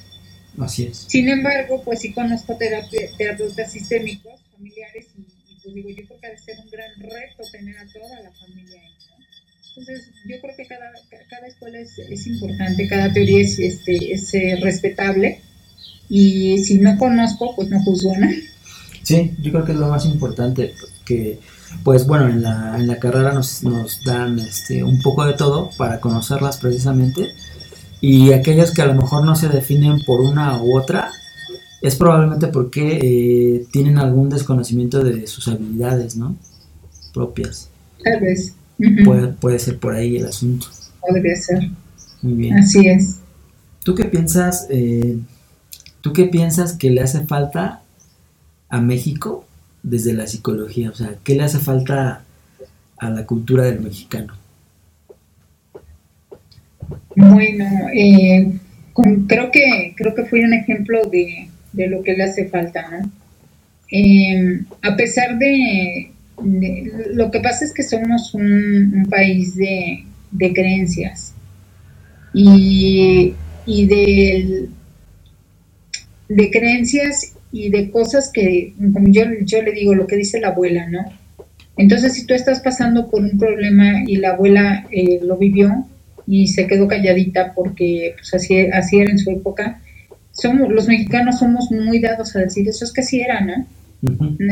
Así es. Sin embargo, pues sí conozco terapeutas sistémicos, familiares, y, pues digo, yo creo que ha de ser un gran reto tener a toda la familia ahí, ¿no? Entonces, yo creo que cada, cada escuela es, es importante, cada teoría es, este, es eh, respetable, y si no conozco, pues no juzgo, ¿no? Sí, yo creo que es lo más importante, que pues bueno, en la, en la carrera nos, nos dan este, un poco de todo para conocerlas precisamente y aquellos que a lo mejor no se definen por una u otra, es probablemente porque eh, tienen algún desconocimiento de sus habilidades, ¿no? Propias. Tal vez. puede, ser por ahí el asunto. Podría ser. Muy bien. Así es. ¿Tú qué piensas, eh, tú qué piensas que le hace falta a México desde la psicología? O sea, ¿qué le hace falta a la cultura del mexicano? Bueno, eh, creo que creo que fue un ejemplo de, lo que le hace falta, ¿no? Em, a pesar de, lo que pasa es que somos un, país de, creencias y, y de, de creencias y de cosas que, como yo, yo le digo, lo que dice la abuela, ¿no? Entonces, si tú estás pasando por un problema y la abuela eh, lo vivió, y se quedó calladita porque pues así, así era en su época. Somos, los mexicanos somos muy dados a decir eso, es que así era, ¿no?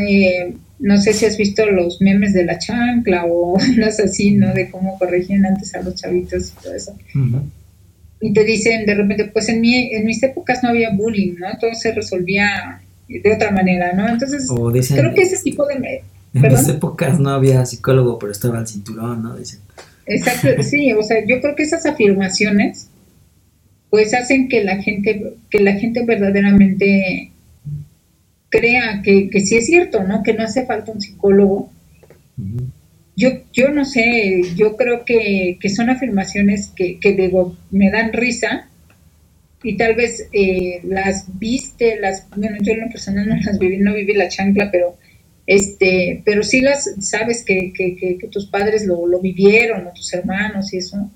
Eh, no sé si has visto los memes de la chancla o las así, ¿no? De cómo corregían antes a los chavitos y todo eso. Y te dicen de repente, pues en, mi, en mis épocas no había bullying, ¿no? Todo se resolvía de otra manera, ¿no? Entonces, creo que ese tipo de... En mis épocas no había psicólogo, pero estaba el cinturón, ¿no? Dicen. Exacto, sí, o sea, yo creo que esas afirmaciones pues hacen que la gente, que la gente verdaderamente crea que, que sí es cierto, ¿no? Que no hace falta un psicólogo. Yo, yo no sé, yo creo que, son afirmaciones que, que digo, me dan risa y tal vez eh, las viste, las, bueno, yo en lo personal no las viví, no viví la chancla, pero este, pero sí las sabes que, que, que, tus padres lo, lo, vivieron, o tus hermanos y eso,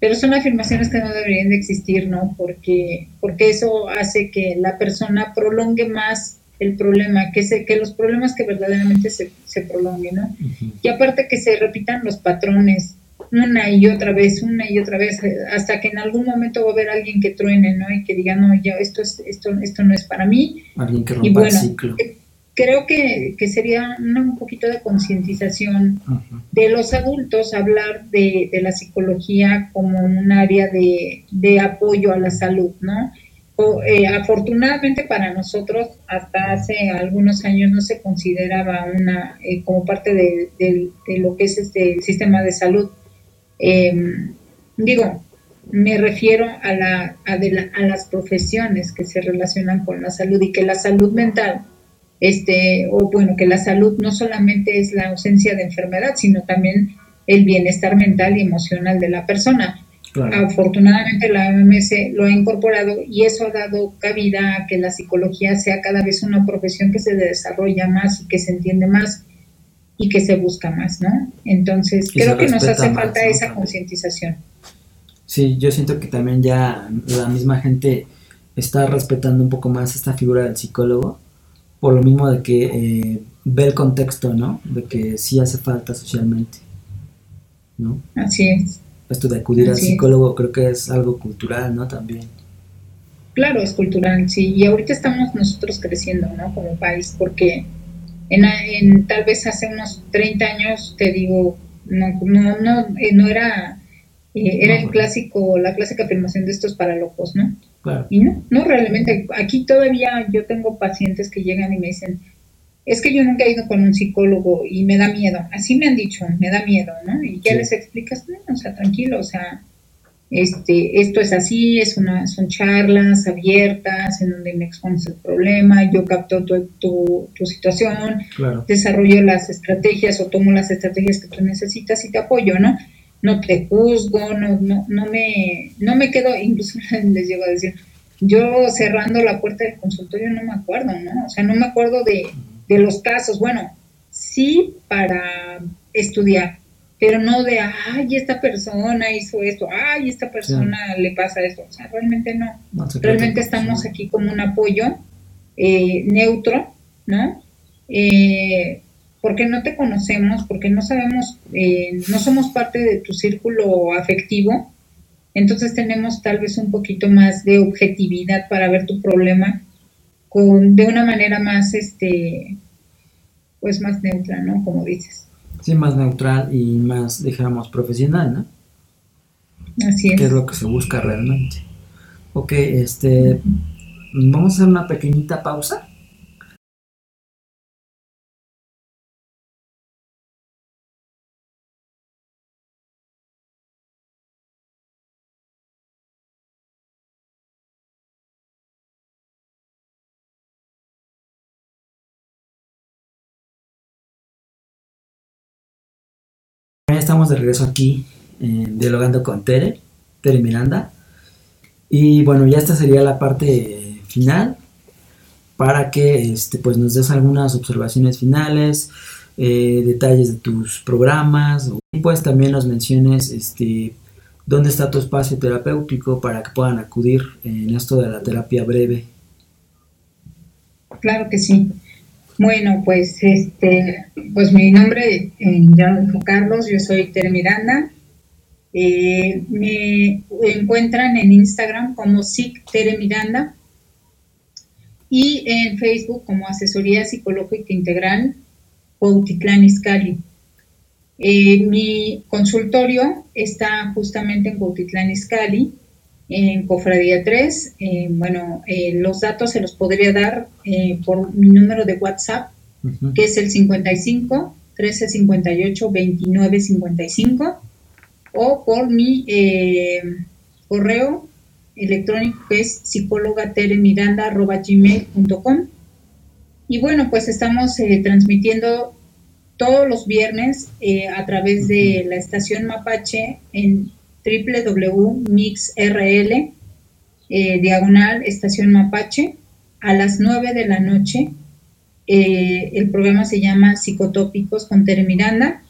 pero son afirmaciones que no deberían de existir, ¿no? Porque, porque eso hace que la persona prolongue más el problema, que, se, que los problemas que verdaderamente se, se prolonguen, ¿no? Y aparte que se repitan los patrones una y otra vez, una y otra vez, hasta que en algún momento va a haber alguien que truene, ¿no? Y que diga, no, ya esto, es, esto, esto no es para mí. Alguien que rompa el ciclo. Eh, creo que, sería un poquito de concientización de los adultos hablar de, la psicología como un área de, apoyo a la salud, ¿no? Eh, afortunadamente para nosotros hasta hace algunos años no se consideraba una eh, como parte de, lo que es este sistema de salud. Em, digo, me refiero a, la, a las profesiones que se relacionan con la salud y que la salud mental este, o bueno, que la salud no solamente es la ausencia de enfermedad, sino también el bienestar mental y emocional de la persona. Afortunadamente la OMS lo ha incorporado y eso ha dado cabida a que la psicología sea cada vez una profesión que se desarrolla más y que se entiende más y que se busca más, ¿no? Entonces, creo que nos hace falta esa concientización. Sí, yo siento que también ya la misma gente está respetando un poco más esta figura del psicólogo por lo mismo de que eh, ve el contexto, ¿no? De que sí hace falta socialmente, ¿no? Así es. Esto de acudir al psicólogo creo que es algo cultural, ¿no? También. Claro, es cultural, sí. Y ahorita estamos nosotros creciendo, ¿no? Como país, porque en, en tal vez hace unos 30 años, te digo, no, no, no, eh, no era eh, era el clásico, la clásica afirmación de estos para locos, ¿no? Y no, no realmente, aquí todavía yo tengo pacientes que llegan y me dicen, es que yo nunca he ido con un psicólogo y me da miedo, así me han dicho, me da miedo, ¿no? Y ya les explicas, no, o sea, tranquilo, o sea, este, esto es así, es una, son charlas abiertas en donde me expones el problema, yo capto tu, tu, situación, desarrollo las estrategias o tomo las estrategias que tú necesitas y te apoyo, ¿no? No te juzgo, no, no, no, me, no me quedo, incluso les llego a decir, yo cerrando la puerta del consultorio no me acuerdo, ¿no? O sea, no me acuerdo de, de los casos, bueno, sí para estudiar, pero no de, ay, esta persona hizo esto, ay, esta persona le pasa esto. O sea, realmente no. realmente estamos aquí como un apoyo eh, neutro, ¿no? Eh, porque no te conocemos, porque no sabemos, eh, no somos parte de tu círculo afectivo, entonces tenemos tal vez un poquito más de objetividad para ver tu problema con, de una manera más, este, pues más neutra, ¿no? Como dices. Sí, más neutral y más, dijéramos, profesional, ¿no? Así es. Que es lo que se busca realmente. Ok, este, vamos a hacer una pequeñita pausa. Estamos de regreso aquí eh, dialogando con Tere, Tere Miranda. Y bueno, ya esta sería la parte final para que este, pues nos des algunas observaciones finales, eh, detalles de tus programas y pues también nos menciones este, dónde está tu espacio terapéutico para que puedan acudir en esto de la terapia breve. Claro que sí. Bueno, pues este, pues mi nombre eh, Carlos, yo soy Tere Miranda. Eh, me encuentran en Instagram como SIC Tere Miranda y en Facebook como Asesoría Psicológica Integral Cuautitlán Izcalli. Eh, mi consultorio está justamente en Cuautitlán Izcalli en Cofradía 3. Eh, bueno, eh, los datos se los podría dar eh, por mi número de WhatsApp, que es el 55 1358 2955, o por mi correo electrónico que es psicólogateremiranda.gmail.com. Y bueno, pues estamos transmitiendo todos los viernes a través de la estación Mapache en www.mixrl, eh, diagonal estación Mapache, a las 9 de la noche. Eh, el programa se llama Psicotópicos con Tere Miranda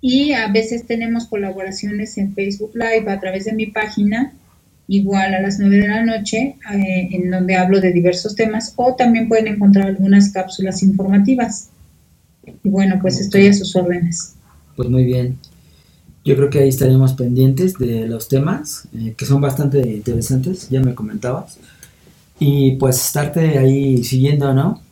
y a veces tenemos colaboraciones en Facebook Live a través de mi página, igual a las 9 de la noche, eh, en donde hablo de diversos temas o también pueden encontrar algunas cápsulas informativas. Y bueno, pues estoy a sus órdenes. Pues muy bien. Yo creo que ahí estaríamos pendientes de los temas, eh, que son bastante interesantes, ya me comentabas. Y pues estarte ahí siguiendo, ¿no?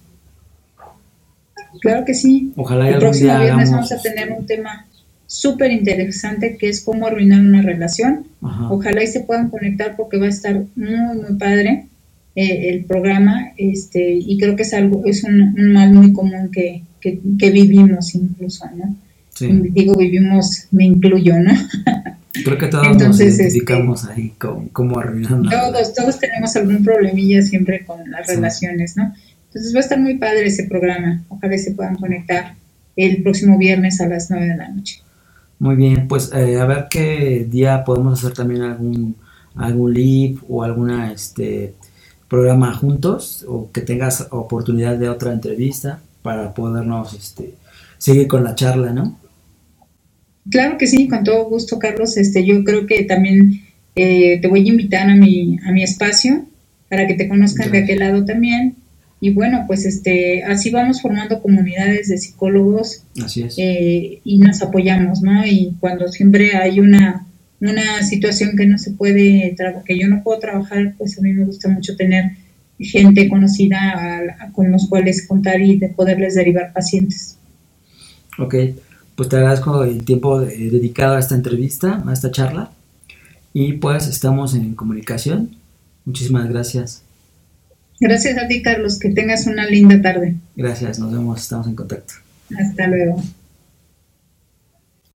Claro que sí. Ojalá El próximo viernes vamos a tener un tema súper interesante que es cómo arruinar una relación. Ojalá y se puedan conectar porque va a estar muy, muy padre eh, el programa. este Y creo que es algo, es un, mal muy común que, que, que vivimos incluso, ¿no? Digo, vivimos, me incluyo, ¿no? Creo que todos nos este, identificamos ahí como, arruinando. Todos, todos tenemos algún problemilla siempre con las relaciones, ¿no? Entonces va a estar muy padre ese programa. Ojalá se puedan conectar el próximo viernes a las 9 de la noche. Muy bien, pues eh, a ver qué día podemos hacer también algún algún live o alguna este programa juntos o que tengas oportunidad de otra entrevista para podernos este seguir con la charla, ¿no? Claro que sí, con todo gusto, Carlos. Este, yo creo que también eh, te voy a invitar a mi, a mi espacio para que te conozcan de aquel lado también. Y bueno, pues este, así vamos formando comunidades de psicólogos eh, y nos apoyamos, ¿no? Y cuando siempre hay una, una situación que no se puede, que yo no puedo trabajar, pues a mí me gusta mucho tener gente conocida con los cuales contar y de poderles derivar pacientes. Ok pues te agradezco el tiempo dedicado a esta entrevista, a esta charla. Y pues estamos en comunicación. Muchísimas gracias. Gracias a ti, Carlos. Que tengas una linda tarde. Gracias, nos vemos, estamos en contacto. Hasta luego.